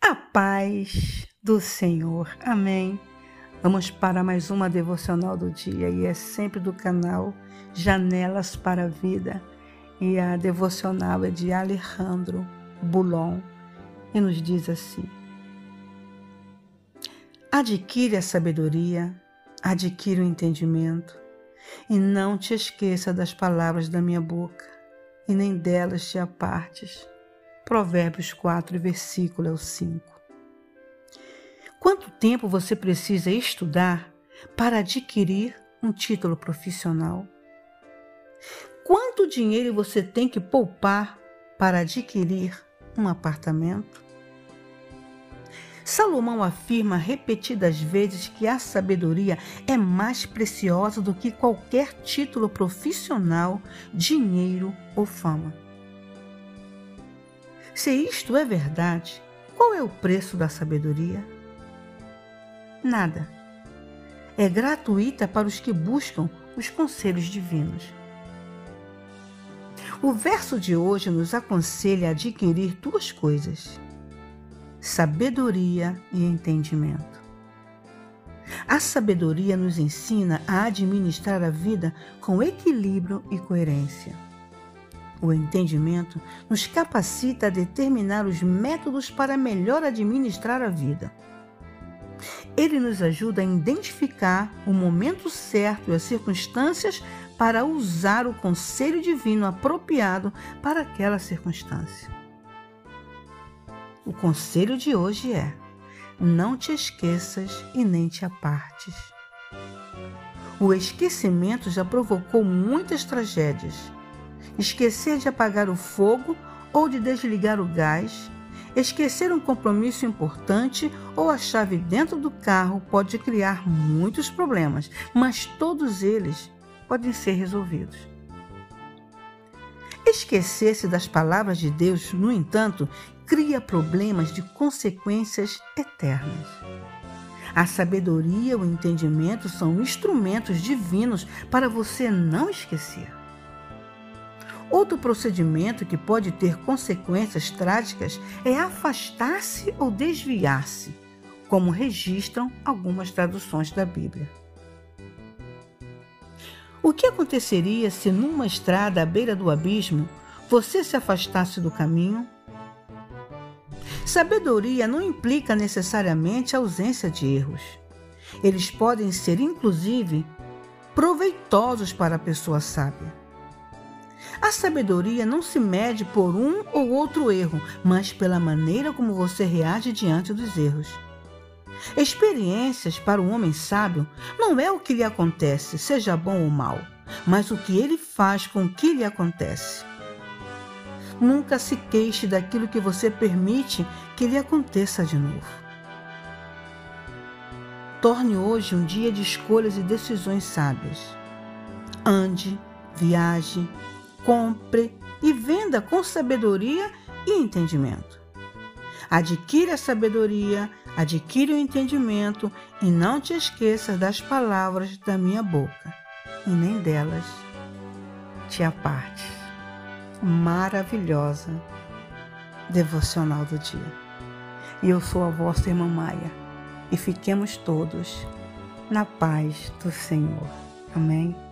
A paz do Senhor. Amém. Vamos para mais uma devocional do dia e é sempre do canal Janelas para a Vida. E a devocional é de Alejandro Bulon e nos diz assim: Adquire a sabedoria, adquire o entendimento e não te esqueça das palavras da minha boca e nem delas te apartes Provérbios 4, versículo 5. Quanto tempo você precisa estudar para adquirir um título profissional? Quanto dinheiro você tem que poupar para adquirir um apartamento? Salomão afirma repetidas vezes que a sabedoria é mais preciosa do que qualquer título profissional, dinheiro ou fama. Se isto é verdade, qual é o preço da sabedoria? Nada. É gratuita para os que buscam os conselhos divinos. O verso de hoje nos aconselha a adquirir duas coisas: sabedoria e entendimento. A sabedoria nos ensina a administrar a vida com equilíbrio e coerência. O entendimento nos capacita a determinar os métodos para melhor administrar a vida. Ele nos ajuda a identificar o momento certo e as circunstâncias para usar o conselho divino apropriado para aquela circunstância. O conselho de hoje é: não te esqueças e nem te apartes. O esquecimento já provocou muitas tragédias esquecer de apagar o fogo ou de desligar o gás, esquecer um compromisso importante ou a chave dentro do carro pode criar muitos problemas, mas todos eles podem ser resolvidos. Esquecer-se das palavras de Deus, no entanto, cria problemas de consequências eternas. A sabedoria e o entendimento são instrumentos divinos para você não esquecer. Outro procedimento que pode ter consequências trágicas é afastar-se ou desviar-se, como registram algumas traduções da Bíblia. O que aconteceria se numa estrada à beira do abismo você se afastasse do caminho? Sabedoria não implica necessariamente a ausência de erros. Eles podem ser, inclusive, proveitosos para a pessoa sábia. A sabedoria não se mede por um ou outro erro, mas pela maneira como você reage diante dos erros. Experiências para o homem sábio não é o que lhe acontece, seja bom ou mal, mas o que ele faz com o que lhe acontece. Nunca se queixe daquilo que você permite que lhe aconteça de novo. Torne hoje um dia de escolhas e decisões sábias. Ande, viaje, compre e venda com sabedoria e entendimento. Adquire a sabedoria, adquire o entendimento e não te esqueças das palavras da minha boca, e nem delas te aparte. Maravilhosa devocional do dia. E eu sou a vossa irmã Maia, e fiquemos todos na paz do Senhor. Amém.